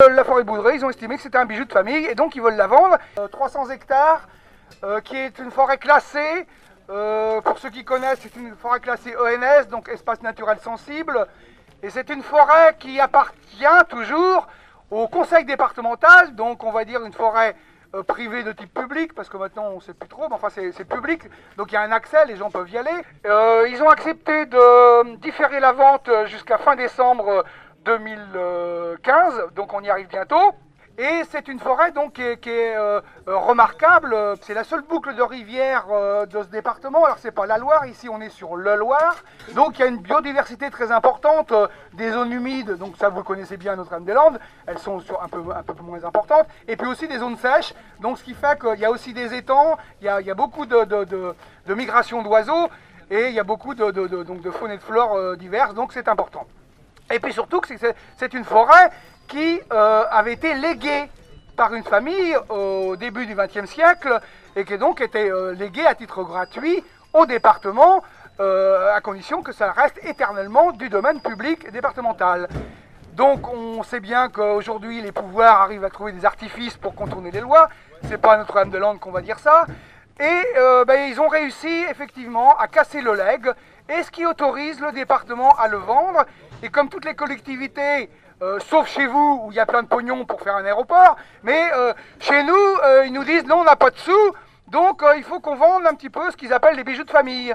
La forêt Boudré, ils ont estimé que c'était un bijou de famille et donc ils veulent la vendre. 300 hectares, qui est une forêt classée. pour ceux qui connaissent, c'est une forêt classée ONS, donc espace naturel sensible. Et c'est une forêt qui appartient toujours au conseil départemental, donc on va dire une forêt euh, privée de type public, parce que maintenant on ne sait plus trop, mais enfin c'est public, donc il y a un accès, les gens peuvent y aller. Euh, ils ont accepté de différer la vente jusqu'à fin décembre 2015, donc on y arrive bientôt. Et c'est une forêt donc qui est, euh, euh, remarquable. C'est la seule boucle de rivière euh, de ce département. Alors c'est pas la Loire, ici on est sur le Loire. Donc il y a une biodiversité très importante, des zones humides, donc ça vous connaissez bien Notre-Dame-des-Landes, elles sont un, peu, un peu moins importantes. Et puis aussi des zones sèches, donc ce qui fait qu'il y a aussi des étangs, il y a, beaucoup de, de, de, migration d'oiseaux et il y a beaucoup de, de faune et de flore diverses, donc c'est important. Et puis surtout que c'est une forêt qui euh, avait été léguée par une famille au début du XXe siècle et qui donc était euh, léguée à titre gratuit au département euh, à condition que ça reste éternellement du domaine public départemental. Donc on sait bien qu'aujourd'hui les pouvoirs arrivent à trouver des artifices pour contourner les lois. C'est pas Notre-Dame-de-Lande qu'on va dire ça. Et ben, ils ont réussi effectivement à casser le legs, et ce qui autorise le département à le vendre. Et comme toutes les collectivités euh, sauf chez vous où il y a plein de pognon pour faire un aéroport, mais euh, chez nous, euh, ils nous disent non, on n'a pas de sous, donc il faut qu'on vende un petit peu ce qu'ils appellent les bijoux de famille.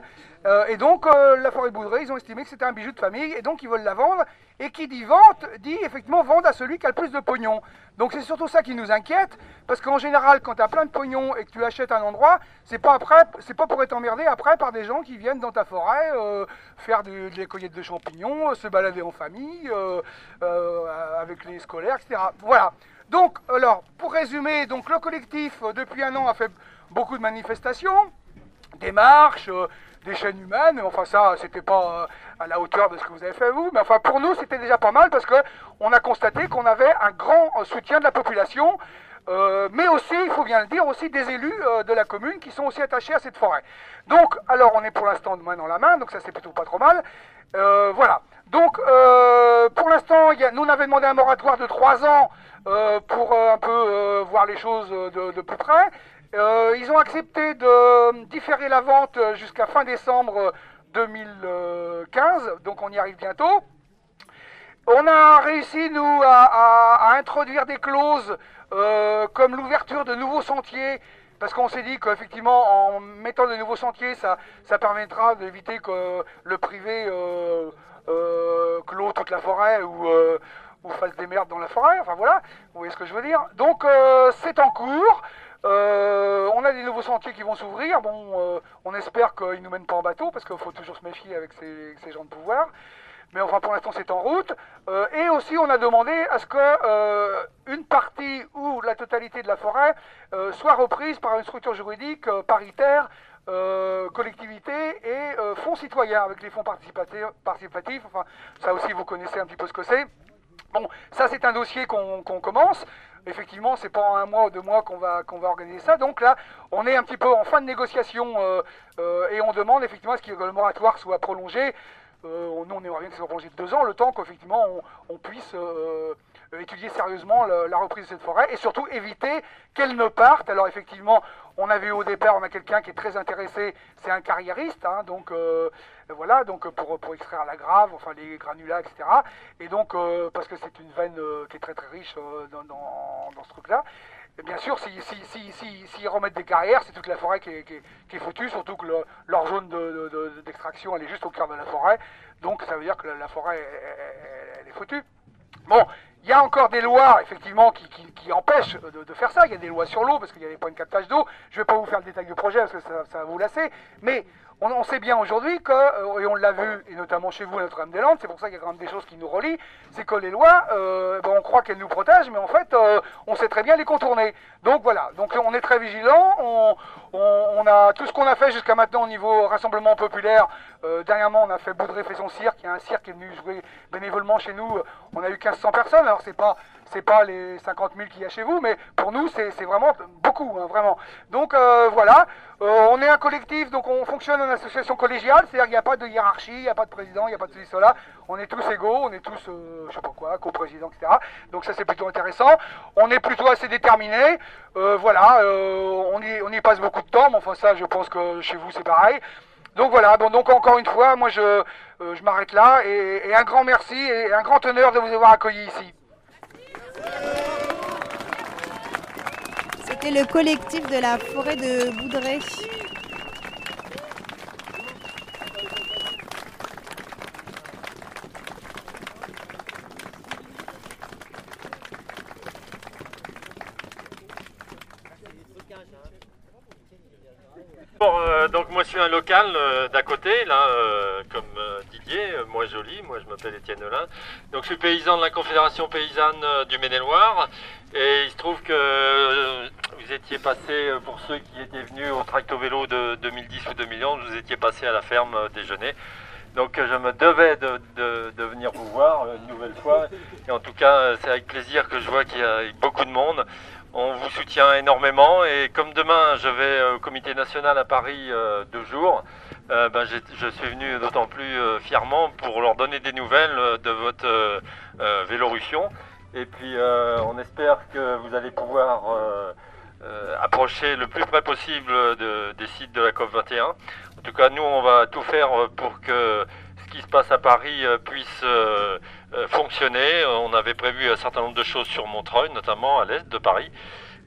Et donc la forêt Boudré, ils ont estimé que c'était un bijou de famille, et donc ils veulent la vendre. Et qui dit vente, dit effectivement vendre à celui qui a le plus de pognon. Donc c'est surtout ça qui nous inquiète, parce qu'en général, quand tu as plein de pognon et que tu achètes un endroit, c'est pas après, pas pour être emmerdé après par des gens qui viennent dans ta forêt faire des cueillettes de champignons, se balader en famille, avec les scolaires, etc. Voilà. Donc, alors, pour résumer, donc le collectif, euh, depuis un an, a fait beaucoup de manifestations, des marches, euh, des chaînes humaines. Enfin, ça, c'était pas euh, à la hauteur de ce que vous avez fait vous, mais enfin, pour nous, c'était déjà pas mal parce que on a constaté qu'on avait un grand soutien de la population. mais aussi, il faut bien le dire, aussi des élus de la commune qui sont aussi attachés à cette forêt. Donc, alors, on est pour l'instant de main dans la main, donc ça c'est plutôt pas trop mal. voilà. Donc, euh, pour l'instant, nous on avait demandé un moratoire de 3 ans euh, pour euh, un peu voir les choses de, plus près. ils ont accepté de différer la vente jusqu'à fin décembre 2015, donc on y arrive bientôt. On a réussi, nous, à, introduire des clauses comme l'ouverture de nouveaux sentiers parce qu'on s'est dit qu'effectivement, en mettant de nouveaux sentiers, ça, ça permettra d'éviter que le privé clos toute la forêt ou, euh, ou fasse des merdes dans la forêt. Enfin voilà, vous voyez ce que je veux dire. Donc euh, c'est en cours. on a des nouveaux sentiers qui vont s'ouvrir. Bon, on espère qu'ils nous mènent pas en bateau parce qu'il faut toujours se méfier avec ces, gens de pouvoir. Mais enfin, pour l'instant, c'est en route. et aussi, on a demandé à ce que une partie ou la totalité de la forêt soit reprise par une structure juridique paritaire euh, collectivités et euh, fonds citoyens avec les fonds participatifs. Enfin, ça aussi, vous connaissez un petit peu ce que c'est. Bon, ça, c'est un dossier qu'on commence. Effectivement, c'est pas en un mois ou deux mois qu'on va, va organiser ça. Donc là, on est un petit peu en fin de négociation euh, et on demande effectivement à ce que le moratoire soit prolongé. nous, on aimerait bien que ça soit prolongé de deux ans, le temps qu'effectivement on, puisse étudier sérieusement la, reprise de cette forêt et surtout éviter qu'elle ne parte. Alors effectivement, on a vu au départ, on a quelqu'un qui est très intéressé, c'est un carriériste, hein, donc euh, voilà, donc pour, pour extraire la grave, enfin les granulats, etc. Et donc, euh, parce que c'est une veine euh, qui est très très riche dans, ce truc-là. Bien sûr, s'ils si, si, si, remettent des carrières, c'est toute la forêt qui est, foutue, surtout que leur zone d'extraction, elle est juste au cœur de la forêt. Donc ça veut dire que la, forêt, elle est foutue. Bon, il y a encore des lois, effectivement, qui, empêchent de, faire ça. Il y a des lois sur l'eau, parce qu'il y a des points de captage d'eau. Je ne vais pas vous faire le détail du projet, parce que ça, va vous lasser. Mais on, sait bien aujourd'hui que, euh, et on l'a vu, et notamment chez vous Notre-Dame-des-Landes, c'est pour ça qu'il y a quand même des choses qui nous relient, c'est que les lois, euh, ben, on croit qu'elles nous protègent, mais en fait, euh, on sait très bien les contourner. Donc voilà, donc on est très vigilant, on, a tout ce qu'on a fait jusqu'à maintenant au niveau rassemblement populaire. Dernièrement, on a fait Boudré fait son cirque. Il y a un cirque qui est venu jouer bénévolement chez nous. On a eu 1500 personnes. Alors c'est pas c'est pas les 50 000 qu'il y a chez vous, mais pour nous, c'est vraiment hein, vraiment. Donc euh, voilà, euh, on est un collectif, donc on fonctionne en association collégiale, c'est-à-dire qu'il n'y a pas de hiérarchie, il n'y a pas de président, il n'y a pas de ceci, cela. On est tous égaux, on est tous, euh, je sais pas quoi, co-président, etc. Donc ça, c'est plutôt intéressant. On est plutôt assez déterminé. voilà, on y, on y passe beaucoup de temps, mais enfin ça, je pense que chez vous, c'est pareil. Donc voilà, bon, donc encore une fois, moi je, je m'arrête là et, et, un grand merci et un grand honneur de vous avoir accueillis ici. C'était le collectif de la forêt de Boudray. Bon, euh, donc moi je suis un local euh, d'à côté, là, euh, comme Didier, moi joli, moi je m'appelle Étienne Lin. Donc je suis paysan de la Confédération paysanne du Maine-et-Loire. Et il se trouve que étiez passé, pour ceux qui étaient venus au tracto vélo de 2010 ou 2011, vous étiez passé à la ferme déjeuner. Donc je me devais de, venir vous voir une nouvelle fois. Et en tout cas, c'est avec plaisir que je vois qu'il y a beaucoup de monde. On vous soutient énormément et comme demain je vais au comité national à Paris euh, deux jours, euh, ben, je suis venu d'autant plus euh, fièrement pour leur donner des nouvelles de votre Vélorussion. Et puis on espère que vous allez pouvoir approcher le plus près possible des sites de la COP21. En tout cas, nous on va tout faire pour que ce qui se passe à Paris puisse euh, fonctionner. On avait prévu un certain nombre de choses sur Montreuil, notamment à l'est de Paris.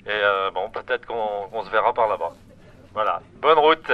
Et euh, bon, peut-être qu'on se verra par là-bas. Voilà. Bonne route.